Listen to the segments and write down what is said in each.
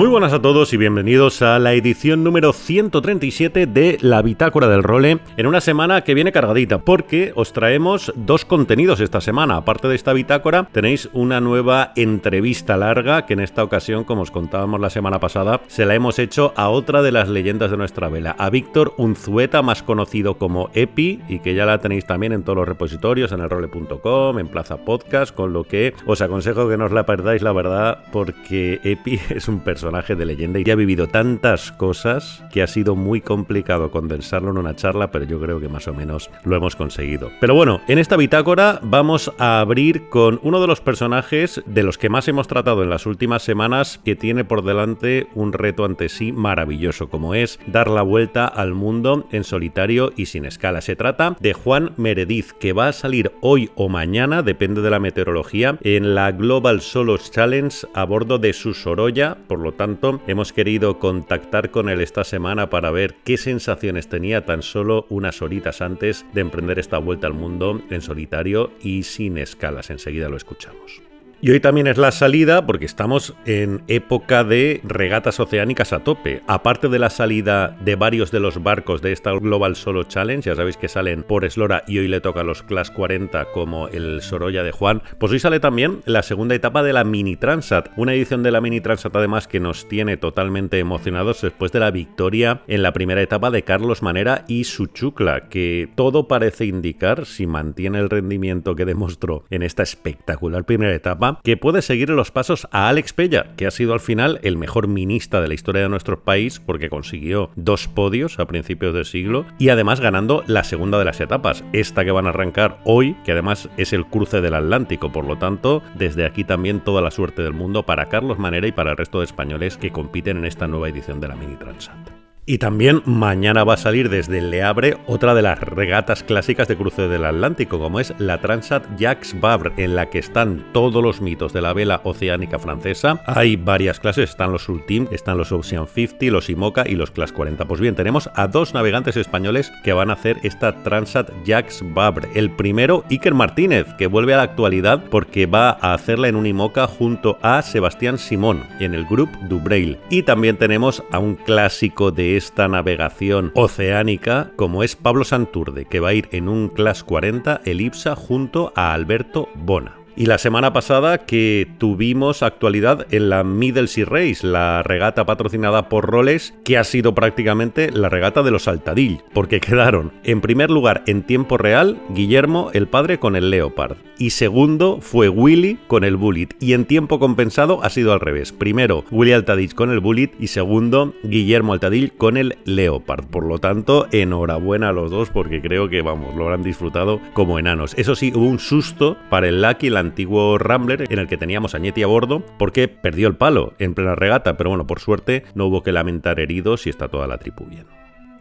Muy buenas a todos y bienvenidos a la edición número 137 de La Bitácora del Role, en una semana que viene cargadita, porque os traemos dos contenidos esta semana. Aparte de esta bitácora, tenéis una nueva entrevista larga que en esta ocasión, como os contábamos la semana pasada, se la hemos hecho a otra de las leyendas de nuestra vela, a Víctor Unzueta, más conocido como Epi, y que ya la tenéis también en todos los repositorios, en el role.com, en Plaza Podcast, con lo que os aconsejo que no os la perdáis, la verdad, porque Epi es un personaje de leyenda y ha vivido tantas cosas que ha sido muy complicado condensarlo en una charla, pero yo creo que más o menos lo hemos conseguido. Pero bueno, en esta bitácora vamos a abrir con uno de los personajes de los que más hemos tratado en las últimas semanas que tiene por delante un reto ante sí maravilloso, como es dar la vuelta al mundo en solitario y sin escala. Se trata de Juan Merediz, que va a salir hoy o mañana, depende de la meteorología, en la Global Solos Challenge a bordo de su Sorolla, por lo tanto, hemos querido contactar con él esta semana para ver qué sensaciones tenía tan solo unas horitas antes de emprender esta vuelta al mundo en solitario y sin escalas. Enseguida lo escuchamos. Y hoy también es la salida porque estamos en época de regatas oceánicas a tope. Aparte de la salida de varios de los barcos de esta Global Solo Challenge, ya sabéis que salen por Eslora y hoy le toca a los Class 40 como el Sorolla de Juan, pues hoy sale también la segunda etapa de la Mini Transat. Una edición de la Mini Transat además que nos tiene totalmente emocionados después de la victoria en la primera etapa de Carlos Manera y su chucla, que todo parece indicar, si mantiene el rendimiento que demostró en esta espectacular primera etapa, que puede seguir los pasos a Alex Pella, que ha sido al final el mejor minista de la historia de nuestro país porque consiguió dos podios a principios del siglo y además ganando la segunda de las etapas, esta que van a arrancar hoy, que además es el cruce del Atlántico, por lo tanto, desde aquí también toda la suerte del mundo para Carlos Manera y para el resto de españoles que compiten en esta nueva edición de la Mini Transat. Y también mañana va a salir desde Le Havre otra de las regatas clásicas de cruce del Atlántico, como es la Transat Jacques Vabre, en la que están todos los mitos de la vela oceánica francesa. Hay varias clases, están los Ultim, están los Ocean 50, los IMOCA y los Class 40. Pues bien, tenemos a dos navegantes españoles que van a hacer esta Transat Jacques Vabre. El primero, Iker Martínez, que vuelve a la actualidad porque va a hacerla en un IMOCA junto a Sebastián Simón en el Group Dubrail. Y también tenemos a un clásico de esta navegación oceánica como es Pablo Santurde, que va a ir en un Class 40 Elipsa junto a Alberto Bona. Y la semana pasada que tuvimos actualidad en la Middle Sea Race, la regata patrocinada por Rolex, que ha sido prácticamente la regata de los Altadill, porque quedaron en primer lugar en tiempo real Guillermo el padre con el Leopard y segundo fue Willy con el Bullet y en tiempo compensado ha sido al revés. Primero Willy Altadill con el Bullet y segundo Guillermo Altadill con el Leopard. Por lo tanto, enhorabuena a los dos porque creo que vamos, lo habrán disfrutado como enanos. Eso sí, hubo un susto para el Lucky, el antiguo Rambler en el que teníamos a Ñeti a bordo porque perdió el palo en plena regata, pero bueno, por suerte no hubo que lamentar heridos y está toda la tripu bien.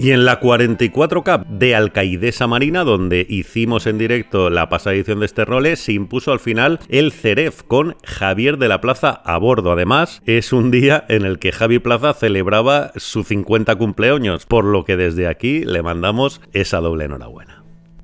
Y en la 44 Cup de Alcaidesa Marina, donde hicimos en directo la pasada edición de este role, se impuso al final el Ceref con Javier de la Plaza a bordo. Además, es un día en el que Javi Plaza celebraba su 50 cumpleaños, por lo que desde aquí le mandamos esa doble enhorabuena.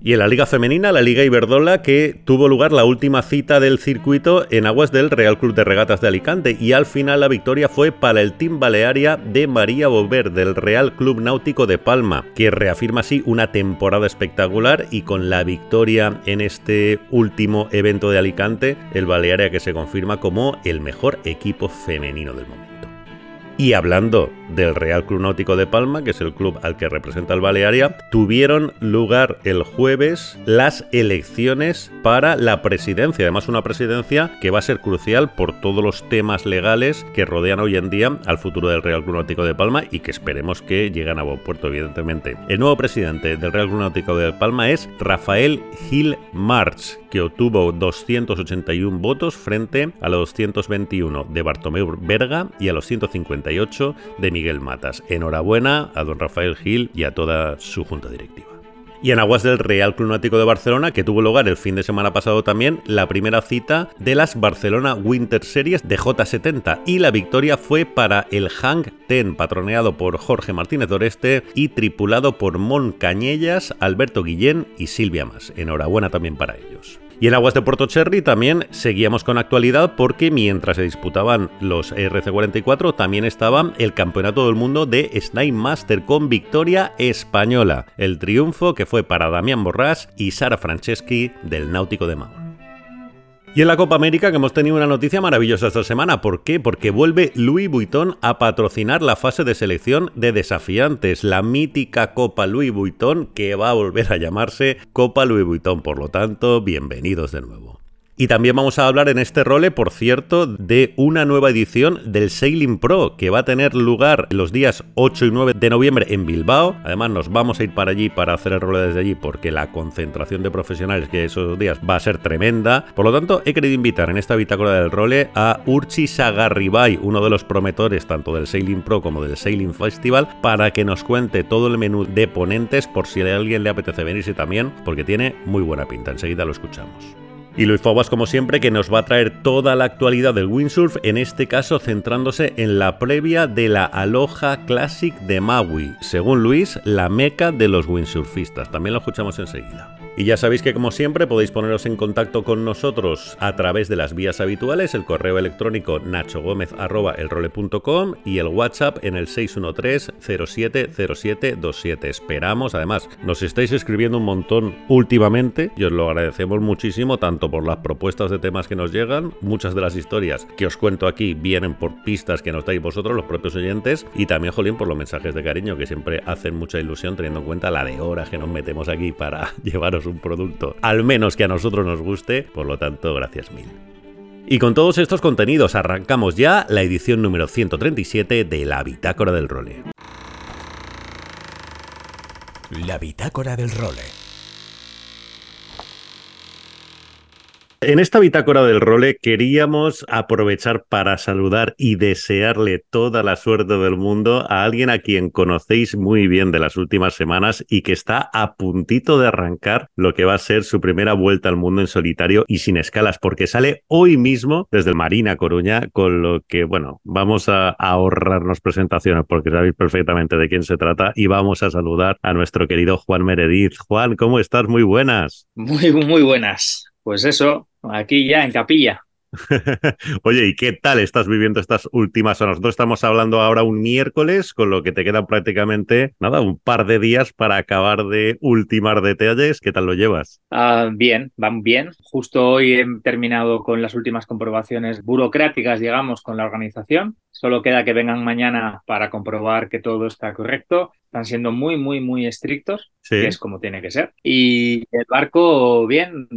Y en la Liga Femenina, la Liga Iberdola, que tuvo lugar la última cita del circuito en aguas del Real Club de Regatas de Alicante. Y al final la victoria fue para el Team Balearia de María Bover del Real Club Náutico de Palma, que reafirma así una temporada espectacular y con la victoria en este último evento de Alicante, el Balearia que se confirma como el mejor equipo femenino del momento. Y hablando del Real Club Náutico de Palma, que es el club al que representa el Balearia, tuvieron lugar el jueves las elecciones para la presidencia. Además, una presidencia que va a ser crucial por todos los temas legales que rodean hoy en día al futuro del Real Club Náutico de Palma y que esperemos que lleguen a buen puerto, evidentemente. El nuevo presidente del Real Club Náutico de Palma es Rafael Gil March, que obtuvo 281 votos frente a los 221 de Bartomeu Berga y a los 158 de Miguel Matas. Enhorabuena a don Rafael Gil y a toda su junta directiva. Y en aguas del Real Club Náutico de Barcelona, que tuvo lugar el fin de semana pasado también, la primera cita de las Barcelona Winter Series de J70 y la victoria fue para el Hang Ten, patroneado por Jorge Martínez Doreste y tripulado por Mon Cañellas, Alberto Guillén y Silvia Mas. Enhorabuena también para ellos. Y en aguas de Puerto Cherry también seguíamos con actualidad porque mientras se disputaban los RC44 también estaba el Campeonato del Mundo de Snipe Master con victoria española. El triunfo que fue para Damián Borrás y Sara Franceschi del Náutico de Mahón. Y en la Copa América que hemos tenido una noticia maravillosa esta semana. ¿Por qué? Porque vuelve Louis Vuitton a patrocinar la fase de selección de desafiantes, la mítica Copa Louis Vuitton que va a volver a llamarse Copa Louis Vuitton. Por lo tanto, bienvenidos de nuevo. Y también vamos a hablar en este role, por cierto, de una nueva edición del Sailing Pro que va a tener lugar los días 8 y 9 de noviembre en Bilbao. Además, nos vamos a ir para allí para hacer el role desde allí porque la concentración de profesionales que esos días va a ser tremenda. Por lo tanto, he querido invitar en esta bitácora del role a Urchi Sagarribay, uno de los prometores tanto del Sailing Pro como del Sailing Festival, para que nos cuente todo el menú de ponentes por si a alguien le apetece venirse también, porque tiene muy buena pinta. Enseguida lo escuchamos. Y Luis Fobas, como siempre, que nos va a traer toda la actualidad del windsurf, en este caso centrándose en la previa de la Aloha Classic de Maui, según Luis, la meca de los windsurfistas. También lo escuchamos enseguida. Y ya sabéis que como siempre podéis poneros en contacto con nosotros a través de las vías habituales, el correo electrónico nachogomez.elrole.com y el WhatsApp en el 613-070727. Esperamos, además, nos estáis escribiendo un montón últimamente y os lo agradecemos muchísimo, tanto por las propuestas de temas que nos llegan, muchas de las historias que os cuento aquí vienen por pistas que nos dais vosotros, los propios oyentes, y también, Jolín, por los mensajes de cariño que siempre hacen mucha ilusión teniendo en cuenta la de horas que nos metemos aquí para llevaros un producto, al menos que a nosotros nos guste, por lo tanto, gracias mil. Y con todos estos contenidos arrancamos ya la edición número 137 de la Bitácora del Role. La Bitácora del Role. En esta bitácora del role queríamos aprovechar para saludar y desearle toda la suerte del mundo a alguien a quien conocéis muy bien de las últimas semanas y que está a puntito de arrancar lo que va a ser su primera vuelta al mundo en solitario y sin escalas, porque sale hoy mismo desde el Marina Coruña, con lo que, bueno, vamos a ahorrarnos presentaciones porque sabéis perfectamente de quién se trata y vamos a saludar a nuestro querido Juan Meredith. Juan, ¿cómo estás? Muy buenas. Muy, muy buenas. Pues eso, aquí ya en capilla. Oye, ¿y qué tal estás viviendo estas últimas horas? Nosotros estamos hablando ahora un miércoles, con lo que te quedan prácticamente, nada, un par de días para acabar de ultimar detalles. ¿Qué tal lo llevas? Ah, bien, van bien. Justo hoy he terminado con las últimas comprobaciones burocráticas, digamos, con la organización. Solo queda que vengan mañana para comprobar que todo está correcto. Están siendo muy, muy, muy estrictos, que es como tiene que ser. Y el barco, bien,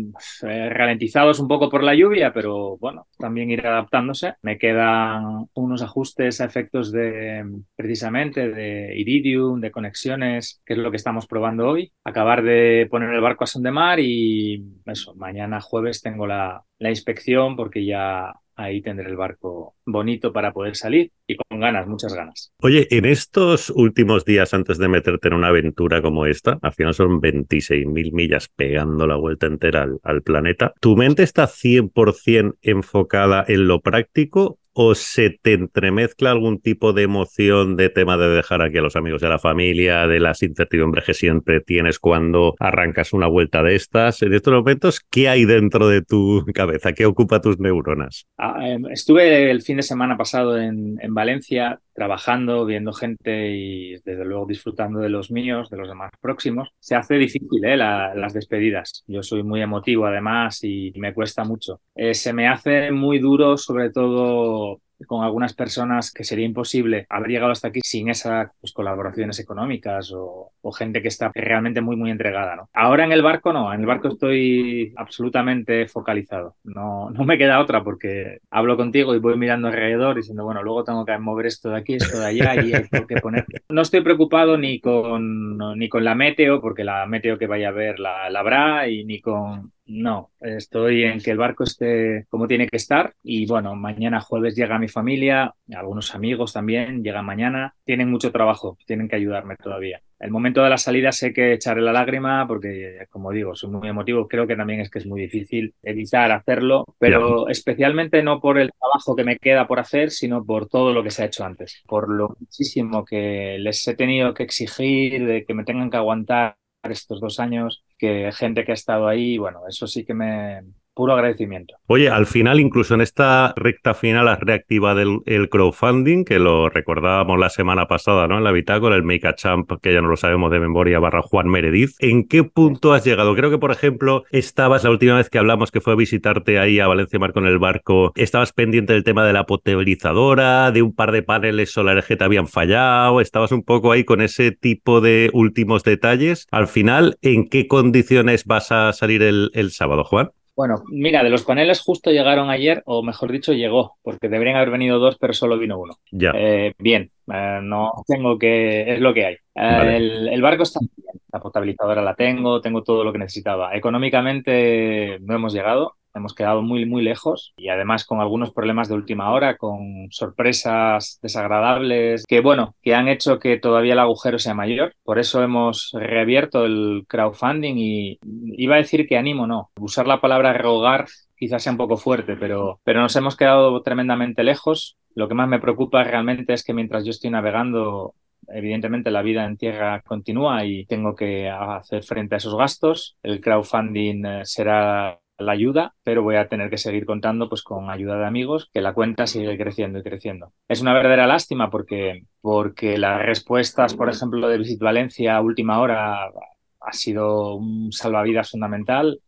eh, ralentizados un poco por la lluvia, pero bueno, también ir adaptándose. Me quedan unos ajustes a efectos de, precisamente, de iridium, de conexiones, que es lo que estamos probando hoy. Acabar de poner el barco a son de mar y eso, mañana jueves tengo la, la inspección porque ya ahí tendré el barco bonito para poder salir y con ganas, muchas ganas. Oye, en estos últimos días antes de meterte en una aventura como esta, al final son 26.000 millas pegando la vuelta entera al, al planeta, ¿tu mente está 100% enfocada en lo práctico o se te entremezcla algún tipo de emoción de tema de dejar aquí a los amigos de la familia, de las incertidumbres que siempre tienes cuando arrancas una vuelta de estas? En estos momentos, ¿qué hay dentro de tu cabeza? ¿Qué ocupa tus neuronas? Ah, em, estuve el fin de semana pasado en, en Valencia trabajando, viendo gente y desde luego disfrutando de los míos, de los demás próximos. Se hace difícil ¿eh? las despedidas. Yo soy muy emotivo además y me cuesta mucho. Eh, se me hace muy duro sobre todo con algunas personas que sería imposible haber llegado hasta aquí sin esas pues, colaboraciones económicas o, gente que está realmente muy, muy entregada. ¿no? Ahora en el barco no, en el barco estoy absolutamente focalizado. No, no me queda otra porque hablo contigo y voy mirando alrededor diciendo, bueno, luego tengo que mover esto de aquí, esto de allá y hay que poner. No estoy preocupado ni con, ni con la meteo, porque la meteo que vaya a ver la, la habrá, y ni con no, estoy en que el barco esté como tiene que estar y bueno, mañana jueves llega mi familia, algunos amigos también llegan mañana, tienen mucho trabajo, tienen que ayudarme todavía. El momento de la salida sé que echaré la lágrima porque, como digo, soy muy emotivo, creo que también es que es muy difícil evitar hacerlo, pero especialmente no por el trabajo que me queda por hacer, sino por todo lo que se ha hecho antes, por lo muchísimo que les he tenido que exigir, de que me tengan que aguantar estos dos años, que gente que ha estado ahí, bueno, eso sí que me, puro agradecimiento. Oye, al final, incluso en esta recta final, has reactivado el, crowdfunding, que lo recordábamos la semana pasada, ¿no? En la bitácora, el Make a Champ, que ya no lo sabemos de memoria, barra Juan Meredith. ¿En qué punto has llegado? Creo que, por ejemplo, estabas la última vez que hablamos, que fue a visitarte ahí a Valencia Mar con el barco, estabas pendiente del tema de la potabilizadora, de un par de paneles solares que te habían fallado, estabas un poco ahí con ese tipo de últimos detalles. Al final, ¿en qué condiciones vas a salir el, el sábado, Juan? Bueno, mira, de los paneles justo llegaron ayer, o mejor dicho, llegó, porque deberían haber venido dos, pero solo vino uno. Ya. Eh, bien, eh, no tengo que, es lo que hay. Eh, el, el, barco está bien, la potabilizadora la tengo, tengo todo lo que necesitaba. Económicamente no hemos llegado, hemos quedado muy, muy lejos y además con algunos problemas de última hora, con sorpresas desagradables que, bueno, que han hecho que todavía el agujero sea mayor. Por eso hemos reabierto el crowdfunding y iba a decir que animo, no. Usar la palabra rogar quizás sea un poco fuerte, pero, pero nos hemos quedado tremendamente lejos. Lo que más me preocupa realmente es que mientras yo estoy navegando evidentemente la vida en tierra continúa y tengo que hacer frente a esos gastos. El crowdfunding eh, será la ayuda, pero voy a tener que seguir contando pues con ayuda de amigos, que la cuenta sigue creciendo y creciendo. Es una verdadera lástima porque, porque las respuestas, por ejemplo, de Visit Valencia a última hora ha sido un salvavidas fundamental,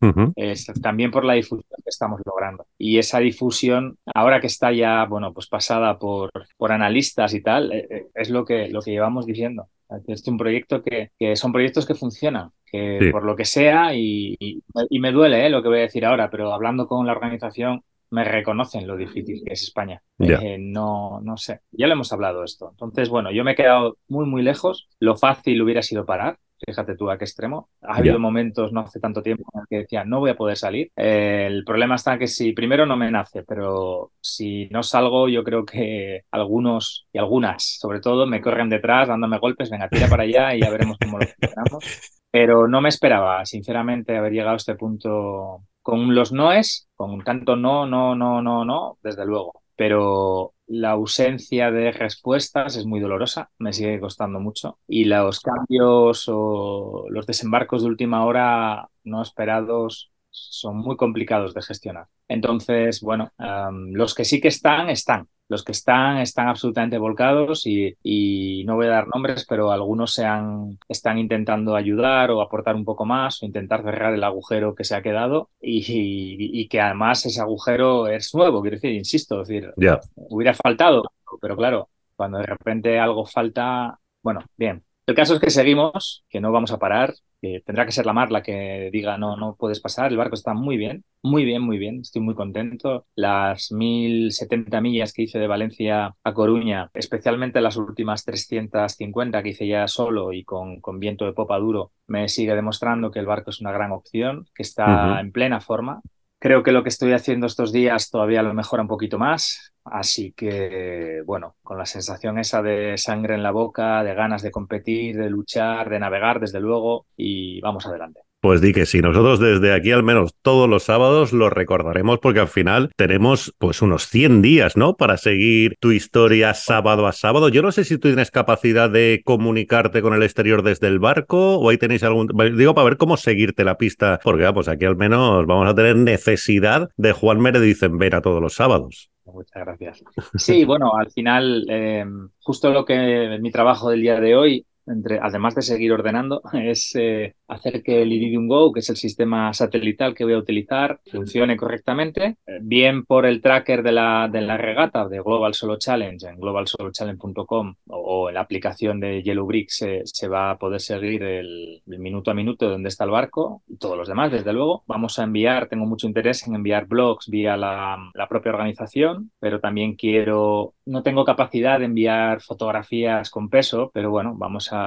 también por la difusión que estamos logrando. Y esa difusión, ahora que está ya, bueno, pues pasada por, por analistas y tal, eh, eh, es lo que, lo que llevamos diciendo. Es un proyecto que, que son proyectos que funcionan, que por lo que sea, y, y, me duele eh, lo que voy a decir ahora, pero hablando con la organización, me reconocen lo difícil que es España. Eh, no, no sé, ya lo hemos hablado esto. Entonces, bueno, yo me he quedado muy, muy lejos. Lo fácil hubiera sido parar, Fíjate tú a qué extremo. Ha habido momentos no hace tanto tiempo en el que decía no voy a poder salir. Eh, el problema está que si primero no me nace, pero si no salgo, yo creo que algunos y algunas, sobre todo, me corren detrás dándome golpes. Venga, tira para allá y ya veremos cómo lo funcionamos. Pero no me esperaba, sinceramente, haber llegado a este punto con los noes, con tanto no, no, no, no, no, desde luego. Pero la ausencia de respuestas es muy dolorosa, me sigue costando mucho. Y los cambios o los desembarcos de última hora no esperados son muy complicados de gestionar. Entonces, bueno, los que sí que están, están. Los que están, están absolutamente volcados y, no voy a dar nombres, pero algunos se han, están intentando ayudar o aportar un poco más o intentar cerrar el agujero que se ha quedado y, que además ese agujero es nuevo, quiero decir, insisto, decir, hubiera faltado, pero claro, cuando de repente algo falta, bueno, bien, el caso es que seguimos, que no vamos a parar, que tendrá que ser la mar la que diga no, no puedes pasar. El barco está muy bien, muy bien, muy bien. Estoy muy contento. Las 1070 millas que hice de Valencia a Coruña, especialmente las últimas 350 que hice ya solo y con, con viento de popa duro, me sigue demostrando que el barco es una gran opción, que está en plena forma. Creo que lo que estoy haciendo estos días todavía lo mejora un poquito más. Así que, bueno, con la sensación esa de sangre en la boca, de ganas de competir, de luchar, de navegar, desde luego, y vamos adelante. Pues di que sí, nosotros desde aquí al menos todos los sábados lo recordaremos porque al final tenemos pues unos 100 días, ¿no? Para seguir tu historia sábado a sábado. Yo no sé si tú tienes capacidad de comunicarte con el exterior desde el barco o ahí tenéis algún... Digo, para ver cómo seguirte la pista, porque vamos, aquí al menos vamos a tener necesidad de Juan Meredith en ver a todos los sábados. Muchas gracias. Sí, bueno, al final, eh, justo lo que mi trabajo del día de hoy entre, además de seguir ordenando, es eh, hacer que el Iridium Go, que es el sistema satelital que voy a utilizar, funcione correctamente, eh, bien por el tracker de la, de la regata de Global Solo Challenge en globalsolochallenge.com o, en la aplicación de Yellow Brick se, se va a poder seguir el, minuto a minuto de dónde está el barco y todos los demás, desde luego. Vamos a enviar, tengo mucho interés en enviar blogs vía la, la propia organización, pero también quiero, no tengo capacidad de enviar fotografías con peso, pero bueno, vamos a,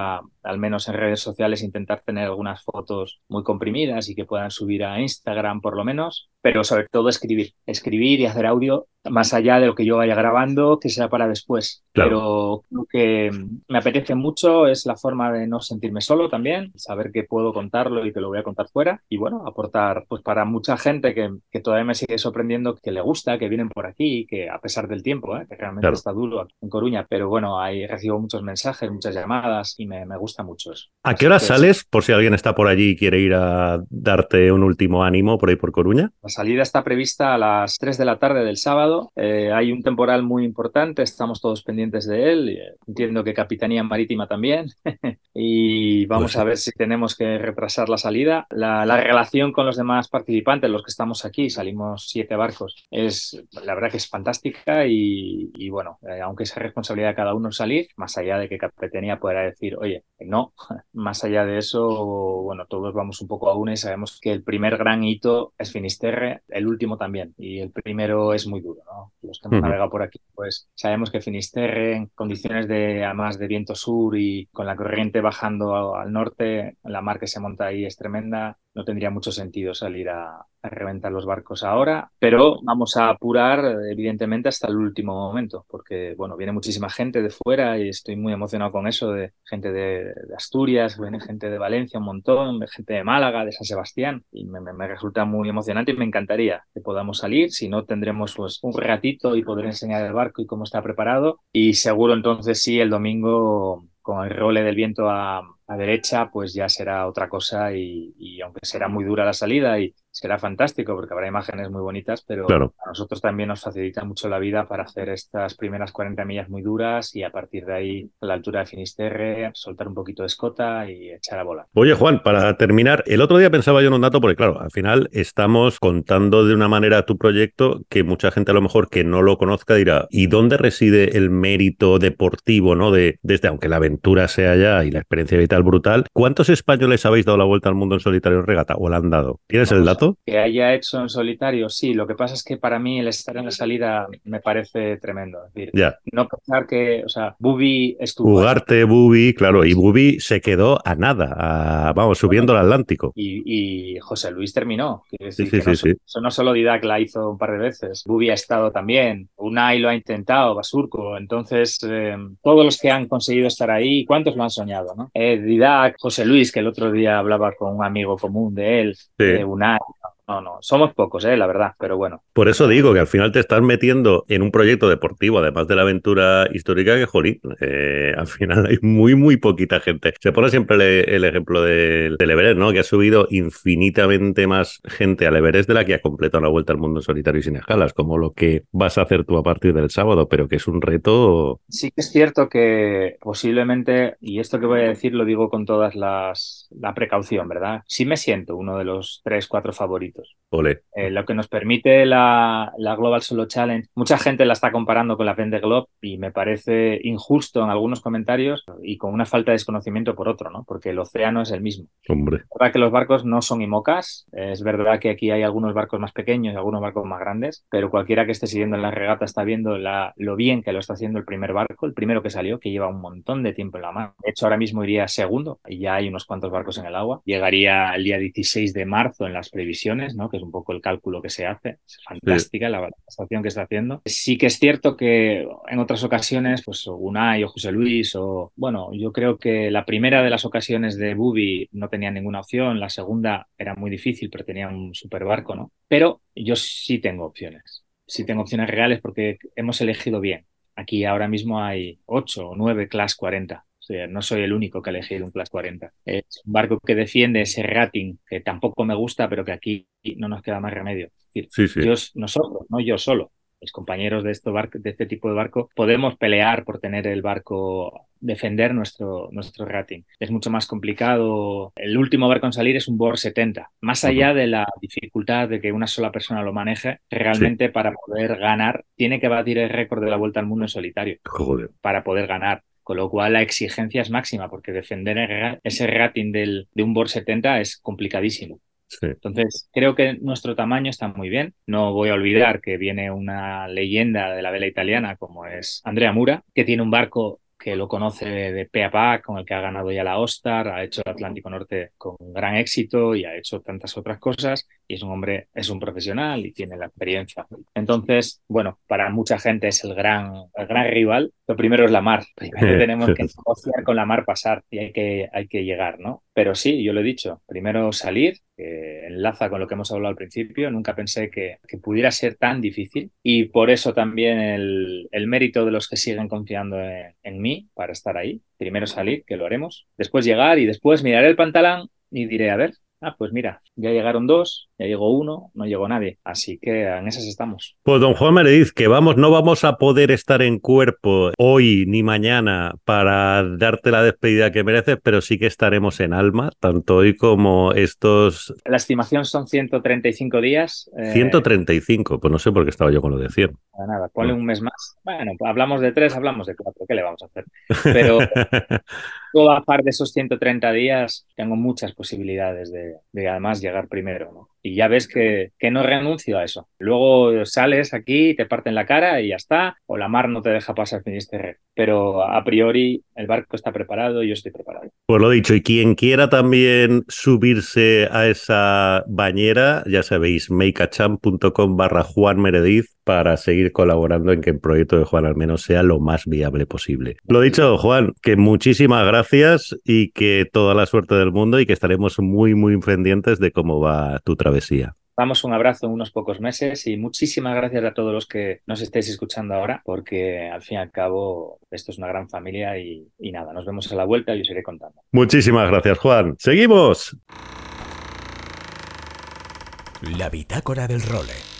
al menos en redes sociales, intentar tener algunas fotos muy comprimidas y que puedan subir a Instagram por lo menos, pero sobre todo escribir, escribir y hacer audio más allá de lo que yo vaya grabando, que sea para después. Pero lo que me apetece mucho es la forma de no sentirme solo también, saber que puedo contarlo y que lo voy a contar fuera y bueno, aportar pues para mucha gente que, que todavía me sigue sorprendiendo, que le gusta, que vienen por aquí, que a pesar del tiempo, ¿eh? que realmente está duro en Coruña, pero bueno, ahí recibo muchos mensajes, muchas llamadas y me, me gusta mucho eso. ¿A qué hora sales? Por si alguien está por allí y quiere ir a darte un último ánimo por ahí por Coruña. La salida está prevista a las 3 de la tarde del sábado. Eh, hay un temporal muy importante, estamos todos pendientes de él. Entiendo que Capitanía Marítima también. y vamos pues a ver si tenemos que retrasar la salida. La, la, relación con los demás participantes, los que estamos aquí, salimos siete barcos, es la verdad que es fantástica y, y bueno, eh, aunque es responsabilidad de cada uno salir, más allá de que Capitanía pueda decir, oye, no, más allá de eso, bueno, todos vamos un poco a una y sabemos que el primer gran hito es Finisterre, el último también, y el primero es muy duro, ¿no? Los que hemos navegado por aquí, pues sabemos que Finisterre, en condiciones de, además de viento sur y con la corriente bajando al norte, la mar que se monta ahí es tremenda, no tendría mucho sentido salir a, reventar los barcos ahora, pero vamos a apurar evidentemente hasta el último momento, porque bueno, viene muchísima gente de fuera y estoy muy emocionado con eso, de gente de, Asturias, viene gente de Valencia un montón, de gente de Málaga, de San Sebastián, y me, me, resulta muy emocionante y me encantaría que podamos salir, si no tendremos pues un ratito y poder enseñar el barco y cómo está preparado, y seguro entonces sí el domingo con el role del viento a, derecha, pues ya será otra cosa y, y, aunque será muy dura la salida y será fantástico porque habrá imágenes muy bonitas, pero a nosotros también nos facilita mucho la vida para hacer estas primeras 40 millas muy duras y a partir de ahí a la altura de Finisterre soltar un poquito de escota y echar a bola. Oye Juan, para terminar, el otro día pensaba yo en un dato porque claro, al final estamos contando de una manera tu proyecto que mucha gente a lo mejor que no lo conozca dirá, ¿y dónde reside el mérito deportivo, no? De, desde aunque la aventura sea allá y la experiencia vital brutal, ¿cuántos españoles habéis dado la vuelta al mundo en solitario en regata o la han dado? ¿Tienes el dato? Que haya hecho en solitario, sí. Lo que pasa es que para mí el estar en la salida me parece tremendo. Es decir, no pensar que, o sea, Bubi estuvo. Ugarte, Bubi, claro, y Bubi se quedó a nada, vamos, subiendo al Atlántico. Y, José Luis terminó. sí, sí, no, sí, no solo Didac la hizo un par de veces, Bubi ha estado también, Unai lo ha intentado, Basurco. Entonces, eh, todos los que han conseguido estar ahí, ¿cuántos lo han soñado? ¿no? Eh, Didac, José Luis, que el otro día hablaba con un amigo común de él, eh, Unai, no, no, somos pocos, ¿eh? la verdad, pero bueno. Por eso digo que al final te estás metiendo en un proyecto deportivo, además de la aventura histórica, que jolín, eh, al final hay muy, muy poquita gente. Se pone siempre el, ejemplo del, Everest, ¿no? Que ha subido infinitamente más gente al Everest de la que ha completado la vuelta al mundo solitario y sin escalas, como lo que vas a hacer tú a partir del sábado, pero que es un reto. Sí que es cierto que posiblemente, y esto que voy a decir lo digo con todas las la precaución, ¿verdad? Sí me siento uno de los tres, cuatro favoritos eh, lo que nos permite la, Global Solo Challenge, mucha gente la está comparando con la Vende Globe y me parece injusto en algunos comentarios y con una falta de desconocimiento por otro, ¿no? Porque el océano es el mismo. Hombre. Es verdad que los barcos no son IMOCAS, es verdad que aquí hay algunos barcos más pequeños y algunos barcos más grandes, pero cualquiera que esté siguiendo en la regata está viendo la, lo bien que lo está haciendo el primer barco, el primero que salió, que lleva un montón de tiempo en la mar. De hecho, ahora mismo iría segundo y ya hay unos cuantos barcos en el agua. Llegaría el día 16 de marzo en las previsiones que es un poco el cálculo que se hace. Es fantástica la estación que está haciendo. Sí que es cierto que en otras ocasiones, pues Unai o José Luis, o bueno, yo creo que la primera de las ocasiones de Bubi no tenía ninguna opción, la segunda era muy difícil, pero tenía un super barco, ¿no? Pero yo sí tengo opciones. Sí tengo opciones reales porque hemos elegido bien. Aquí ahora mismo hay 8 o 9 Class 40 o sea, no soy el único que ha elegido un Class 40. Es un barco que defiende ese rating que tampoco me gusta, pero que aquí no nos queda más remedio. sí, sí. nosotros, no yo solo, mis compañeros de, de este tipo de barco, podemos pelear por tener el barco defender nuestro, nuestro rating. Es mucho más complicado. El último barco en salir es un board 70. Más allá de la dificultad de que una sola persona lo maneje, realmente para poder ganar tiene que batir el récord de la vuelta al mundo en solitario. Para poder ganar. Con lo cual la exigencia es máxima, porque defender ese rating del, de un board 70 es complicadísimo. Entonces, creo que nuestro tamaño está muy bien. No voy a olvidar que viene una leyenda de la vela italiana como es Andrea Mura, que tiene un barco que lo conoce de pe a pa, con el que ha ganado ya la Ostar, ha hecho el Atlántico Norte con gran éxito y ha hecho tantas otras cosas. Y es un hombre, es un profesional y tiene la experiencia. Entonces, bueno, para mucha gente es el gran, el gran rival. Lo primero es la mar. Primero tenemos que negociar con la mar, pasar y hay que, hay que llegar, ¿no? Pero sí, yo lo he dicho, primero salir, que enlaza con lo que hemos hablado al principio. Nunca pensé que, pudiera ser tan difícil y por eso también el, mérito de los que siguen confiando en, mí para estar ahí. Primero salir, que lo haremos, después llegar y después miraré el pantalón y diré, a ver, ah, pues mira, ya llegaron dos, ya llegó uno, no llegó nadie. Así que en esas estamos. Pues don Juan Meredith, que vamos, no vamos a poder estar en cuerpo hoy ni mañana para darte la despedida que mereces, pero sí que estaremos en alma, tanto hoy como estos... La estimación son 135 días. 135, eh, pues no sé por qué estaba yo con lo de 100. Nada, nada, ponle un mes más. Bueno, hablamos de tres, hablamos de cuatro, ¿qué le vamos a hacer? Pero toda parte de esos 130 días tengo muchas posibilidades de, de además llegar primero, ¿no? Y ya ves que, que, no renuncio a eso. Luego sales aquí, te parten la cara y ya está, o la mar no te deja pasar Finisterre. Pero a priori el barco está preparado y yo estoy preparado. Pues lo dicho, y quien quiera también subirse a esa bañera, ya sabéis, makeachamp.com barra Juan Meredith para seguir colaborando en que el proyecto de Juan al menos sea lo más viable posible. Lo dicho, Juan, que muchísimas gracias y que toda la suerte del mundo y que estaremos muy, muy pendientes de cómo va tu trabajo Damos un abrazo en unos pocos meses y muchísimas gracias a todos los que nos estéis escuchando ahora, porque al fin y al cabo esto es una gran familia y, y nada, nos vemos a la vuelta y os iré contando. Muchísimas gracias, Juan. ¡Seguimos! La bitácora del role.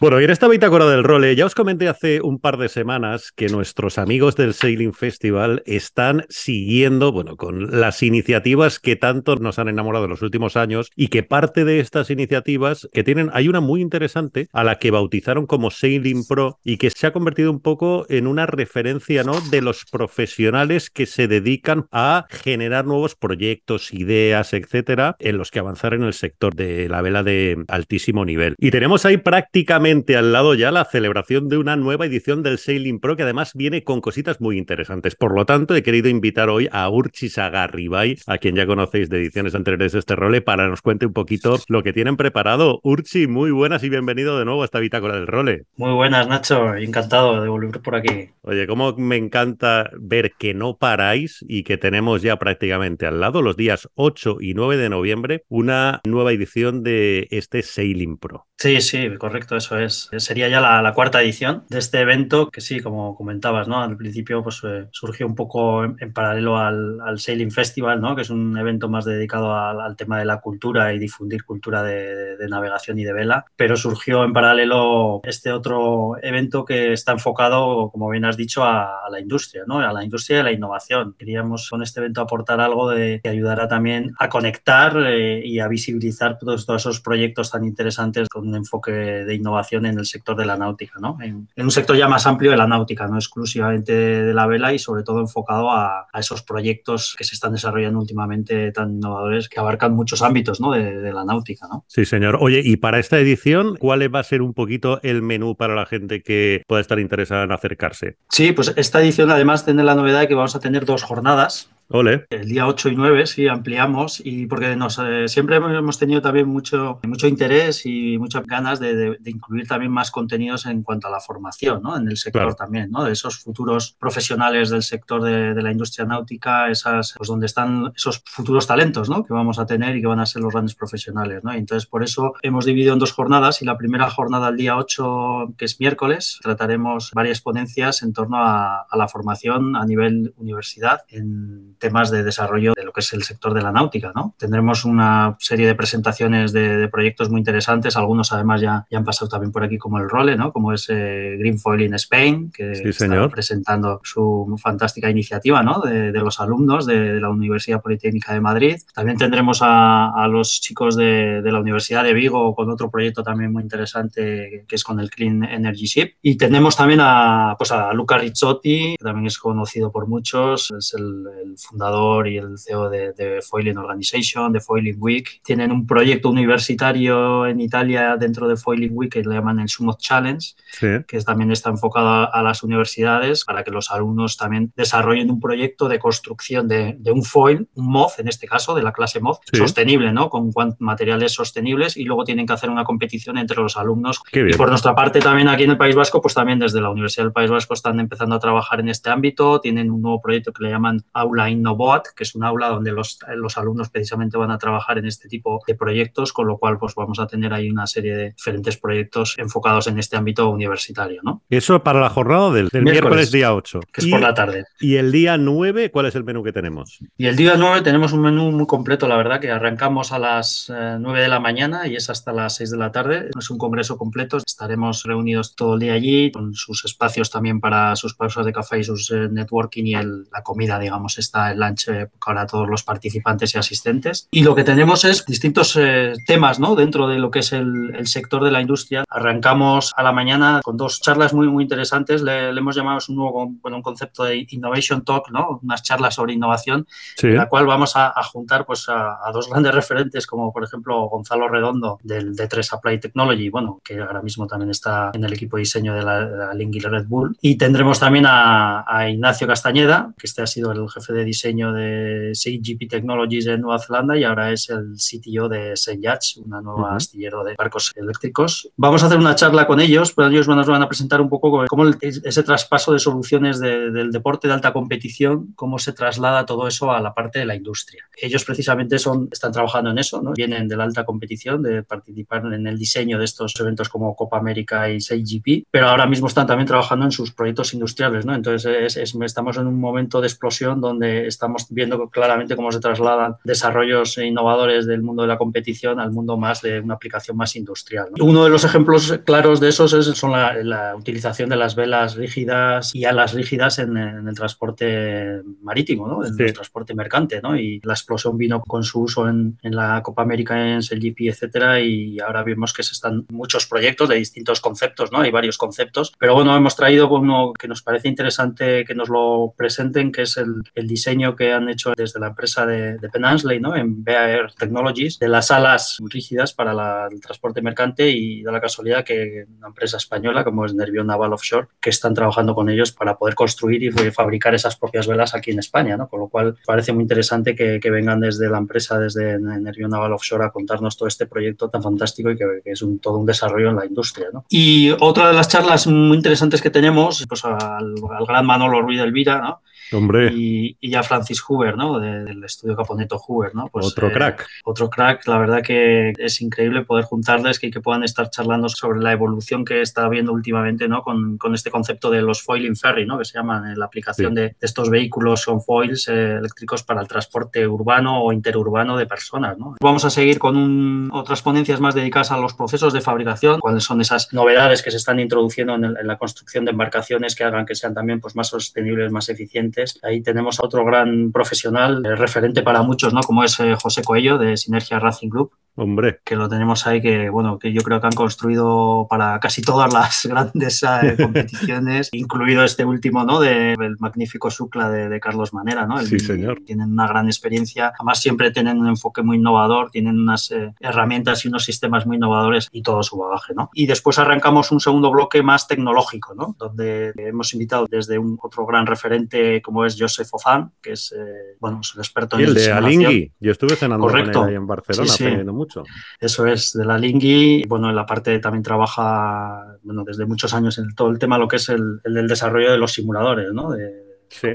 Bueno, y en esta bitácora del role, ya os comenté hace un par de semanas que nuestros amigos del Sailing Festival están siguiendo, bueno, con las iniciativas que tanto nos han enamorado en los últimos años y que parte de estas iniciativas que tienen, hay una muy interesante a la que bautizaron como Sailing Pro y que se ha convertido un poco en una referencia, ¿no? De los profesionales que se dedican a generar nuevos proyectos, ideas, etcétera, en los que avanzar en el sector de la vela de altísimo nivel. Y tenemos ahí prácticamente al lado ya la celebración de una nueva edición del Sailing Pro que además viene con cositas muy interesantes. Por lo tanto, he querido invitar hoy a Urchi Sagarribay, a quien ya conocéis de ediciones anteriores de este role, para que nos cuente un poquito lo que tienen preparado. Urchi, muy buenas y bienvenido de nuevo a esta bitácora del role. Muy buenas, Nacho. Encantado de volver por aquí. Oye, cómo me encanta ver que no paráis y que tenemos ya prácticamente al lado, los días 8 y 9 de noviembre, una nueva edición de este Sailing Pro. Sí, sí, correcto, eso es. Sería ya la, cuarta edición de este evento que sí, como comentabas, ¿no? Al principio pues eh, surgió un poco en, paralelo al, Sailing Festival, ¿no? Que es un evento más dedicado al, tema de la cultura y difundir cultura de, navegación y de vela, pero surgió en paralelo este otro evento que está enfocado, como bien has dicho, a, la industria, ¿no? A la industria y la innovación. Queríamos con este evento aportar algo de, que ayudará también a conectar eh, y a visibilizar todos, todos esos proyectos tan interesantes con un enfoque de innovación en el sector de la náutica, ¿no? En, un sector ya más amplio de la náutica, no exclusivamente de la vela y sobre todo enfocado a, esos proyectos que se están desarrollando últimamente tan innovadores que abarcan muchos ámbitos ¿no? de, la náutica. ¿no? Sí, señor. Oye, y para esta edición, ¿cuál va a ser un poquito el menú para la gente que pueda estar interesada en acercarse? Sí, pues esta edición además tiene la novedad de que vamos a tener dos jornadas el día 8 y 9 sí ampliamos y porque nos, eh, siempre hemos tenido también mucho, mucho interés y muchas ganas de, incluir también más contenidos en cuanto a la formación ¿no? en el sector también, ¿no? de esos futuros profesionales del sector de, la industria náutica, esas, pues donde están esos futuros talentos ¿no? que vamos a tener y que van a ser los grandes profesionales. ¿no? entonces por eso hemos dividido en dos jornadas y la primera jornada el día 8, que es miércoles, trataremos varias ponencias en torno a, a la formación a nivel universidad en temas de desarrollo de lo que es el sector de la náutica. ¿no? Tendremos una serie de presentaciones de, proyectos muy interesantes, algunos además ya, ya, han pasado también por aquí como el Role, ¿no? como es eh, Green Foil in Spain, que está presentando su fantástica iniciativa ¿no? de, los alumnos de, la Universidad Politécnica de Madrid. También tendremos a, los chicos de, la Universidad de Vigo con otro proyecto también muy interesante que es con el Clean Energy Ship. Y tenemos también a, pues a Luca Rizzotti, que también es conocido por muchos, es el, fundador y el CEO de, Foiling Organization, de Foiling Week. Tienen un proyecto universitario en Italia dentro de Foiling Week que le llaman el Summit Challenge, que también está enfocado a, las universidades para que los alumnos también desarrollen un proyecto de construcción de, un foil, un MOZ en este caso, de la clase MOZ, sostenible, ¿no? Con materiales sostenibles y luego tienen que hacer una competición entre los alumnos. Y por nuestra parte también aquí en el País Vasco, pues también desde la Universidad del País Vasco están empezando a trabajar en este ámbito, tienen un nuevo proyecto que le llaman Aula Innovoat, que es un aula donde los, los alumnos precisamente van a trabajar en este tipo de proyectos, con lo cual pues vamos a tener ahí una serie de diferentes proyectos enfocados en este ámbito universitario. ¿no? Eso para la jornada del, miércoles, día 8. Que es por la tarde. ¿Y el día 9 cuál es el menú que tenemos? Y el día 9 tenemos un menú muy completo, la verdad, que arrancamos a las 9 eh, de la mañana y es hasta las 6 de la tarde. Es un congreso completo, estaremos reunidos todo el día allí, con sus espacios también para sus pausas de café y sus eh, networking y el, la comida, digamos, está el lunch eh, para todos los participantes y asistentes. Y lo que tenemos es distintos temas ¿no? dentro de lo que es el, el, sector de la industria. Arrancamos a la mañana con dos charlas muy, muy interesantes. Le, hemos llamado un nuevo bueno, un concepto de Innovation Talk, ¿no? unas charlas sobre innovación, en la cual vamos a, juntar pues, a, dos grandes referentes, como por ejemplo Gonzalo Redondo del D3 Apply Technology, bueno, que ahora mismo también está en el equipo de diseño de la, de Red Bull. Y tendremos también a, Ignacio Castañeda, que este ha sido el jefe de diseño de CGP Technologies en Nueva Zelanda y ahora es el CTO de St. Yachts, una nueva astillero de barcos eléctricos. Vamos a hacer una charla con ellos, pero ellos nos van a presentar un poco cómo ese traspaso de soluciones del deporte de alta competición, cómo se traslada todo eso a la parte de la industria. Ellos precisamente son, están trabajando en eso, ¿no? vienen de la alta competición, de participar en el diseño de estos eventos como Copa América y 6GP, pero ahora mismo están también trabajando en sus proyectos industriales. ¿no? Entonces estamos en un momento de explosión donde estamos viendo claramente cómo se trasladan desarrollos innovadores del mundo de la competición al mundo más de una aplicación más industrial. Uno de los ejemplos claros de esos es, son la, utilización de las velas rígidas y alas rígidas en, el transporte marítimo, ¿no? en el transporte mercante. ¿no? Y la explosión vino con su uso en, la Copa América, en el GP, etcétera, y ahora vemos que se están muchos proyectos de distintos conceptos, ¿no? Hay varios conceptos, pero bueno, hemos traído uno que nos parece interesante que nos lo presenten, que es el, el diseño que han hecho desde la empresa de, de Penansley, ¿no? En BAR Technologies, de las alas rígidas para el transporte mercante y da la casualidad que una empresa española como es Nervión Naval Offshore, que están trabajando con ellos para poder construir y fabricar esas propias velas aquí en España, ¿no? Con lo cual parece muy interesante que, que vengan desde la empresa, desde Nervión Naval Offshore a contarnos todo este proyecto tan fantástico y que, es un, todo un desarrollo en la industria, ¿no? Y otra de las charlas muy interesantes que tenemos, pues al, al gran Manolo Ruiz Elvira, ¿no? Hombre. Y, y, a Francis Huber, ¿no? del estudio Caponeto Huber, ¿no? Pues, otro eh, crack. Otro crack. La verdad que es increíble poder juntarles y que puedan estar charlando sobre la evolución que está habiendo últimamente, ¿no? Con, con este concepto de los foiling ferry, ¿no? Que se llaman la aplicación de, estos vehículos on foils eh, eléctricos para el transporte urbano o interurbano de personas, ¿no? Vamos a seguir con un, otras ponencias más dedicadas a los procesos de fabricación, cuáles son esas novedades que se están introduciendo en, en la construcción de embarcaciones que hagan que sean también pues, más sostenibles, más eficientes Ahí tenemos a otro gran profesional, eh, referente para muchos, ¿no? Como es eh, José Coello de Sinergia Racing Group. Hombre. Que lo tenemos ahí, que bueno, que yo creo que han construido para casi todas las grandes eh, competiciones, incluido este último, ¿no? De, el magnífico Sucla de, Carlos Manera, ¿no? sí, señor. Tienen una gran experiencia. Además, siempre tienen un enfoque muy innovador, tienen unas herramientas y unos sistemas muy innovadores y todo su bagaje, ¿no? Y después arrancamos un segundo bloque más tecnológico, ¿no? Donde hemos invitado desde un otro gran referente como es Joseph Ozan, que es eh, bueno, el experto en el de Alingui. Yo estuve cenando con él ahí en Barcelona, aprendiendo mucho. Eso es, de la Alingui. Bueno, en la parte también trabaja bueno, desde muchos años en todo el tema, lo que es el, el del desarrollo de los simuladores, ¿no? De,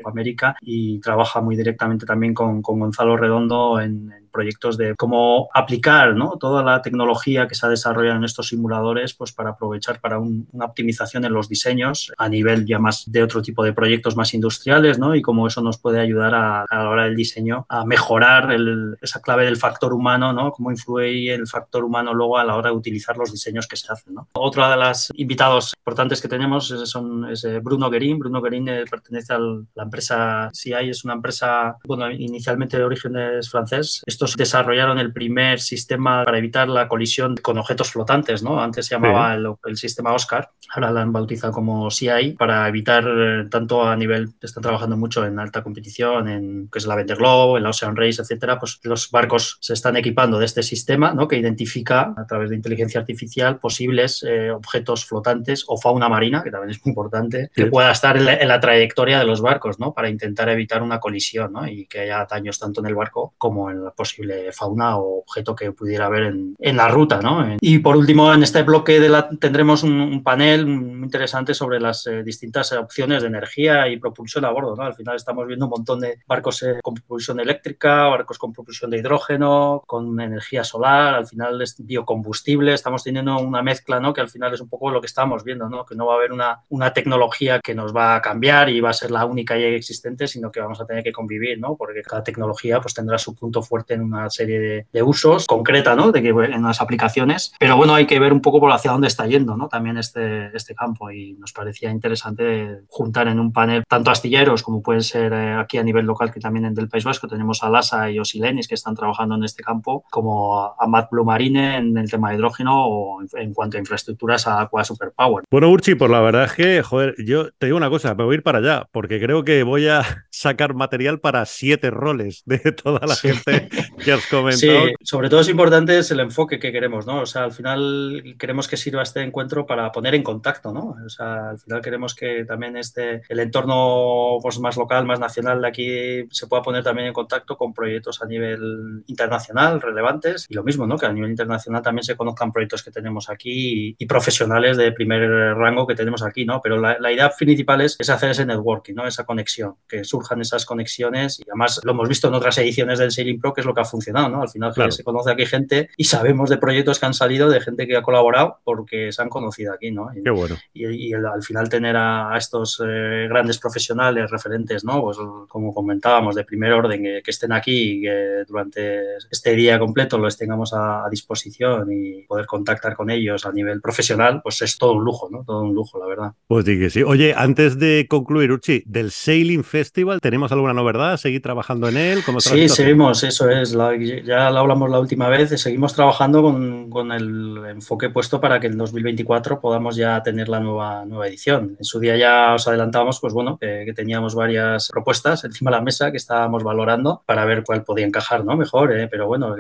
América y trabaja muy directamente también con, con Gonzalo Redondo en, proyectos de cómo aplicar toda la tecnología que se ha desarrollado en estos simuladores pues para aprovechar para una optimización en los diseños a nivel ya más de otro tipo de proyectos más industriales ¿no? y cómo eso nos puede ayudar a, la hora del diseño a mejorar el, esa clave del factor humano, ¿no? cómo influye el factor humano luego a la hora de utilizar los diseños que se hacen. Otra de las invitados importantes que tenemos es, son, es eh, Bruno Guerin. Bruno Guerin eh, pertenece a la empresa CI, es una empresa, bueno, inicialmente de origen es francés. Estos desarrollaron el primer sistema para evitar la colisión con objetos flotantes, ¿no? Antes se llamaba el, el, sistema Oscar, ahora lo han bautizado como CI, para evitar eh, tanto a nivel, están trabajando mucho en alta competición, en que es la Vendée Globe, en la Ocean Race, etcétera, pues los barcos se están equipando de este sistema, ¿no? Que identifica a través de inteligencia artificial posibles eh, objetos flotantes o fauna marina, que también es muy importante, que pueda estar en la, en la, trayectoria de los barcos, ¿no? Para intentar evitar una colisión, ¿no? Y que haya daños tanto en el barco como en la posible fauna o objeto que pudiera haber en, en la ruta, ¿no? Y por último, en este bloque de la, tendremos un, un panel muy interesante sobre las eh, distintas opciones de energía y propulsión a bordo, ¿no? Al final estamos viendo un montón de barcos eh, con propulsión eléctrica, barcos con propulsión de hidrógeno, con energía solar, al final es biocombustible, estamos teniendo una mezcla, ¿no? Que al final es un poco lo que estamos viendo, ¿no? Que no va a haber una, una tecnología que nos va a cambiar y va a ser la única y existente, sino que vamos a tener que convivir, ¿no? Porque cada tecnología pues tendrá su punto fuerte en una serie de, de usos concreta, ¿no? De que en las aplicaciones, pero bueno, hay que ver un poco por hacia dónde está yendo, ¿no? También este, este campo y nos parecía interesante juntar en un panel tanto astilleros como pueden ser eh, aquí a nivel local, que también en del País Vasco tenemos a Lasa y Osilenis que están trabajando en este campo, como a Matt Blue Marine en el tema de hidrógeno o en, en cuanto a infraestructuras a Aqua Superpower. Bueno, Urchi, pues la verdad es que, joder, yo te digo una cosa, me voy a ir para allá, porque creo que voy a sacar material para siete roles de toda la sí. gente que has comentado. Sí, sobre todo es importante es el enfoque que queremos, ¿no? O sea, al final queremos que sirva este encuentro para poner en contacto, ¿no? O sea, al final queremos que también este, el entorno pues, más local, más nacional de aquí se pueda poner también en contacto con proyectos a nivel internacional relevantes y lo mismo, ¿no? Que a nivel internacional también se conozcan proyectos que tenemos aquí y, y profesionales de primer rango que tenemos aquí, ¿no? Pero la, la idea principal es, es, hacer ese networking, ¿no? Esa conexión, que surjan esas conexiones y además lo hemos visto en otras ediciones del Sailing Pro, que es lo que ha funcionado, ¿no? Al final claro. se conoce aquí gente y sabemos de proyectos que han salido de gente que ha colaborado porque se han conocido aquí, ¿no? Y, Qué bueno. Y, y el, al final tener a, a estos eh, grandes profesionales, referentes, ¿no? Pues como comentábamos, de primer orden, que, que estén aquí y que durante este día completo los tengamos a, a, disposición y poder contactar con ellos a nivel profesional, pues es todo un lujo, ¿no? Todo un lujo, la verdad. Pues sí que sí. Oye, antes de concluir, Uchi, del Sailing Festival, ¿tenemos alguna novedad? ¿Seguir trabajando en él? ¿Cómo sí, seguimos, eso es. La, ya lo hablamos la última vez, seguimos trabajando con, con, el enfoque puesto para que en 2024 podamos ya tener la nueva, nueva edición. En su día ya os adelantábamos, pues bueno, que, que teníamos varias propuestas encima de la mesa que estábamos valorando para ver cuál podía encajar, ¿no? Mejor, ¿eh? pero bueno,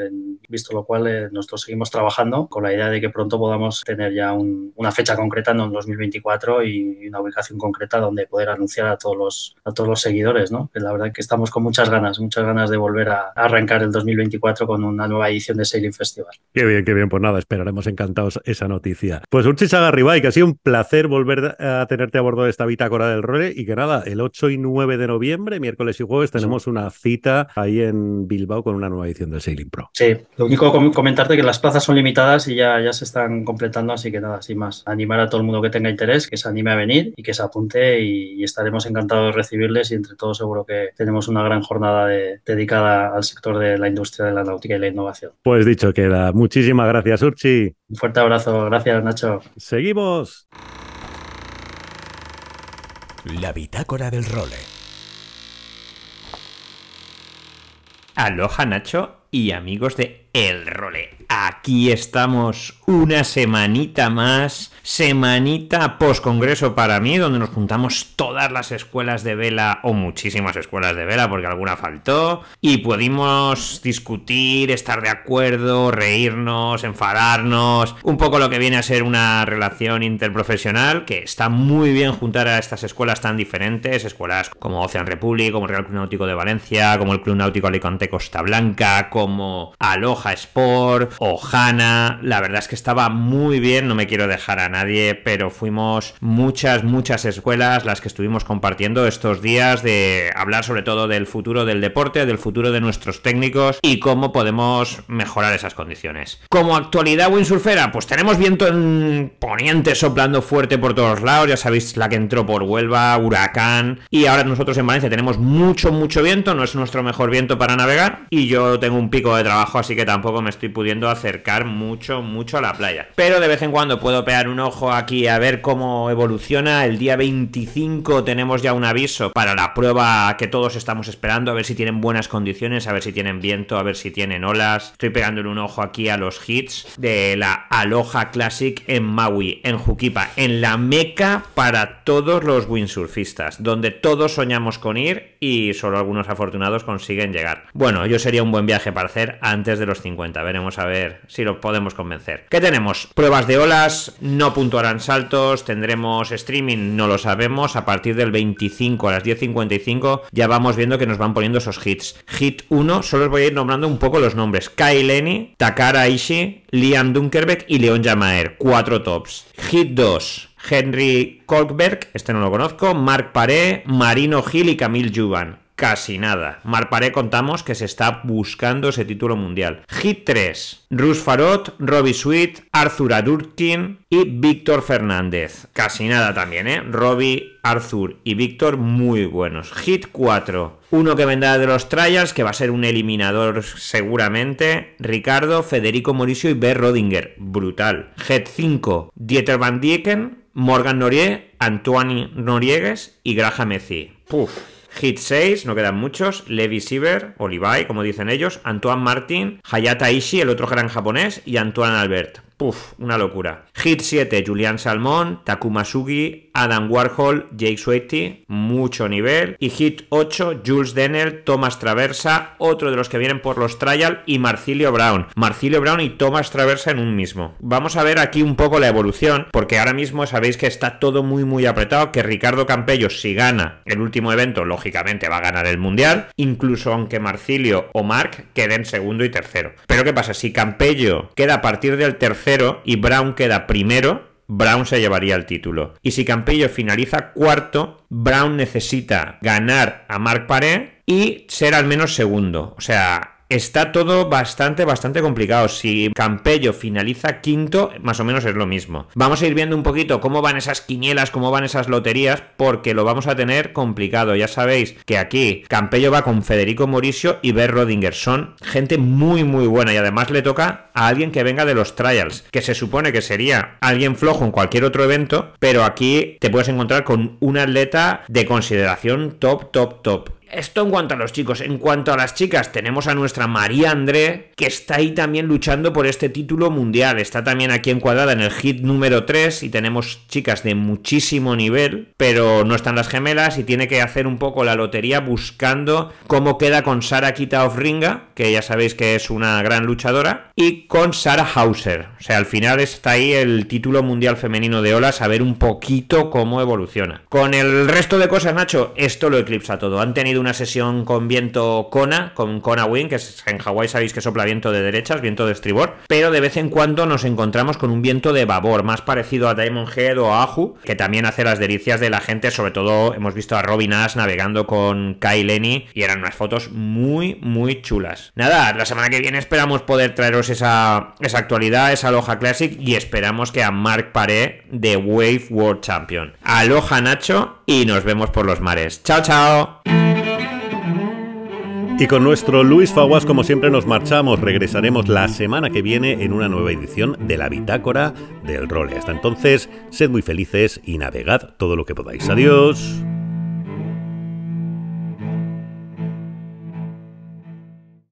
visto lo cual eh, nosotros seguimos trabajando con la idea de que pronto podamos tener ya un, una fecha concreta en 2024 y una ubicación concreta donde poder anunciar a todos los, a todos los seguidores, ¿no? Que la verdad que estamos con muchas ganas, muchas ganas de volver a arrancar el 2024 con una nueva edición de Sailing Festival. Qué bien, qué bien, pues nada, esperaremos encantados esa noticia. Pues Urchi Sagarribay, que ha sido un placer volver a tenerte a bordo de esta bitácora del role y que nada, el 8 y 9 de noviembre, miércoles y jueves, tenemos sí. una cita ahí en Bilbao con una nueva edición del Sailing Pro. Sí, lo único com comentarte que las plazas son limitadas y ya, ya se están completando, así que nada, sin más. Animar a todo el mundo que tenga interés, que se anime a venir y que se apunte y, y estaremos encantados de recibirles y entre todos seguro que tenemos una gran jornada de, dedicada al sector de la industria de la náutica y la innovación. Pues dicho queda. Muchísimas gracias, Urchi. Un fuerte abrazo. Gracias, Nacho. Seguimos. La bitácora del role. Aloha, Nacho y amigos de El Role. Aquí estamos una semanita más, semanita post congreso para mí, donde nos juntamos todas las escuelas de vela o muchísimas escuelas de vela, porque alguna faltó, y pudimos discutir, estar de acuerdo, reírnos, enfadarnos, un poco lo que viene a ser una relación interprofesional, que está muy bien juntar a estas escuelas tan diferentes, escuelas como Ocean Republic, como el Real Club Náutico de Valencia, como el Club Náutico Alicante Costa Blanca, como Aloha Sport o. La verdad es que estaba muy bien, no me quiero dejar a nadie, pero fuimos muchas, muchas escuelas las que estuvimos compartiendo estos días de hablar sobre todo del futuro del deporte, del futuro de nuestros técnicos y cómo podemos mejorar esas condiciones. Como actualidad windsurfera, pues tenemos viento en poniente soplando fuerte por todos lados, ya sabéis la que entró por Huelva, huracán y ahora nosotros en Valencia tenemos mucho, mucho viento, no es nuestro mejor viento para navegar y yo tengo un pico de trabajo así que tampoco me estoy pudiendo acercar mucho, mucho a la playa. Pero de vez en cuando puedo pegar un ojo aquí a ver cómo evoluciona. El día 25 tenemos ya un aviso para la prueba que todos estamos esperando, a ver si tienen buenas condiciones, a ver si tienen viento, a ver si tienen olas. Estoy pegándole un ojo aquí a los hits de la Aloha Classic en Maui, en Juquipa, en la meca para todos los windsurfistas, donde todos soñamos con ir y solo algunos afortunados consiguen llegar. Bueno, yo sería un buen viaje para hacer antes de los 50. Veremos a ver si lo podemos convencer. ¿Qué tenemos? Pruebas de olas, no puntuarán saltos, tendremos streaming, no lo sabemos. A partir del 25 a las 10.55 ya vamos viendo que nos van poniendo esos hits. Hit 1, solo os voy a ir nombrando un poco los nombres. Kai Lenny, Takara Ishii, Liam Dunkerbeck y Leon Jamaer. Cuatro tops. Hit 2. Henry Kolkberg, este no lo conozco, Mark Paré, Marino Gil y Camille Juvan. Casi nada. Mark Paré contamos que se está buscando ese título mundial. Hit 3. Rus Farot, Robbie Sweet, Arthur Adurkin y Víctor Fernández. Casi nada también, ¿eh? Robbie, Arthur y Víctor muy buenos. Hit 4. Uno que vendrá de los Trials, que va a ser un eliminador seguramente. Ricardo, Federico Mauricio y B. Rodinger. Brutal. Hit 5. Dieter Van Dieken, Morgan Norier, Antoine Noriegues y Graham Messi. Puf. Hit 6, no quedan muchos. Levi Siever, o Levi, como dicen ellos. Antoine Martin, Hayata Ishii, el otro gran japonés. Y Antoine Albert. Puf, una locura. Hit 7, Julian Salmón, Takuma Sugi, Adam Warhol, Jake Sweaty, mucho nivel. Y Hit 8, Jules Denner, Thomas Traversa, otro de los que vienen por los trial, y Marcilio Brown. Marcilio Brown y Thomas Traversa en un mismo. Vamos a ver aquí un poco la evolución, porque ahora mismo sabéis que está todo muy muy apretado, que Ricardo Campello si gana el último evento, lógicamente va a ganar el Mundial, incluso aunque Marcilio o Mark queden segundo y tercero. Pero ¿qué pasa? Si Campello queda a partir del tercero, y Brown queda primero, Brown se llevaría el título. Y si Campello finaliza cuarto, Brown necesita ganar a Marc Paré y ser al menos segundo. O sea, Está todo bastante, bastante complicado. Si Campello finaliza quinto, más o menos es lo mismo. Vamos a ir viendo un poquito cómo van esas quinielas, cómo van esas loterías, porque lo vamos a tener complicado. Ya sabéis que aquí Campello va con Federico Mauricio y Ber Rodinger. Son gente muy, muy buena y además le toca a alguien que venga de los trials, que se supone que sería alguien flojo en cualquier otro evento, pero aquí te puedes encontrar con un atleta de consideración top, top, top. Esto en cuanto a los chicos. En cuanto a las chicas, tenemos a nuestra María André, que está ahí también luchando por este título mundial. Está también aquí encuadrada en el hit número 3 y tenemos chicas de muchísimo nivel, pero no están las gemelas y tiene que hacer un poco la lotería buscando cómo queda con Sara Kita of Ringa, que ya sabéis que es una gran luchadora, y con Sara Hauser. O sea, al final está ahí el título mundial femenino de olas, a ver un poquito cómo evoluciona. Con el resto de cosas, Nacho, esto lo eclipsa todo. Han tenido una sesión con viento Kona, con Kona Wind, que es, en Hawái sabéis que sopla viento de derechas, viento de estribor, pero de vez en cuando nos encontramos con un viento de babor, más parecido a Diamond Head o a Ahu, que también hace las delicias de la gente, sobre todo hemos visto a Robin Ash navegando con Kai Lenny y eran unas fotos muy, muy chulas. Nada, la semana que viene esperamos poder traeros esa, esa actualidad, esa Aloha Classic y esperamos que a Mark Paré de Wave World Champion. Aloha Nacho y nos vemos por los mares. Chao, chao. Y con nuestro Luis Faguas, como siempre, nos marchamos. Regresaremos la semana que viene en una nueva edición de la Bitácora del Role. Hasta entonces, sed muy felices y navegad todo lo que podáis. Adiós.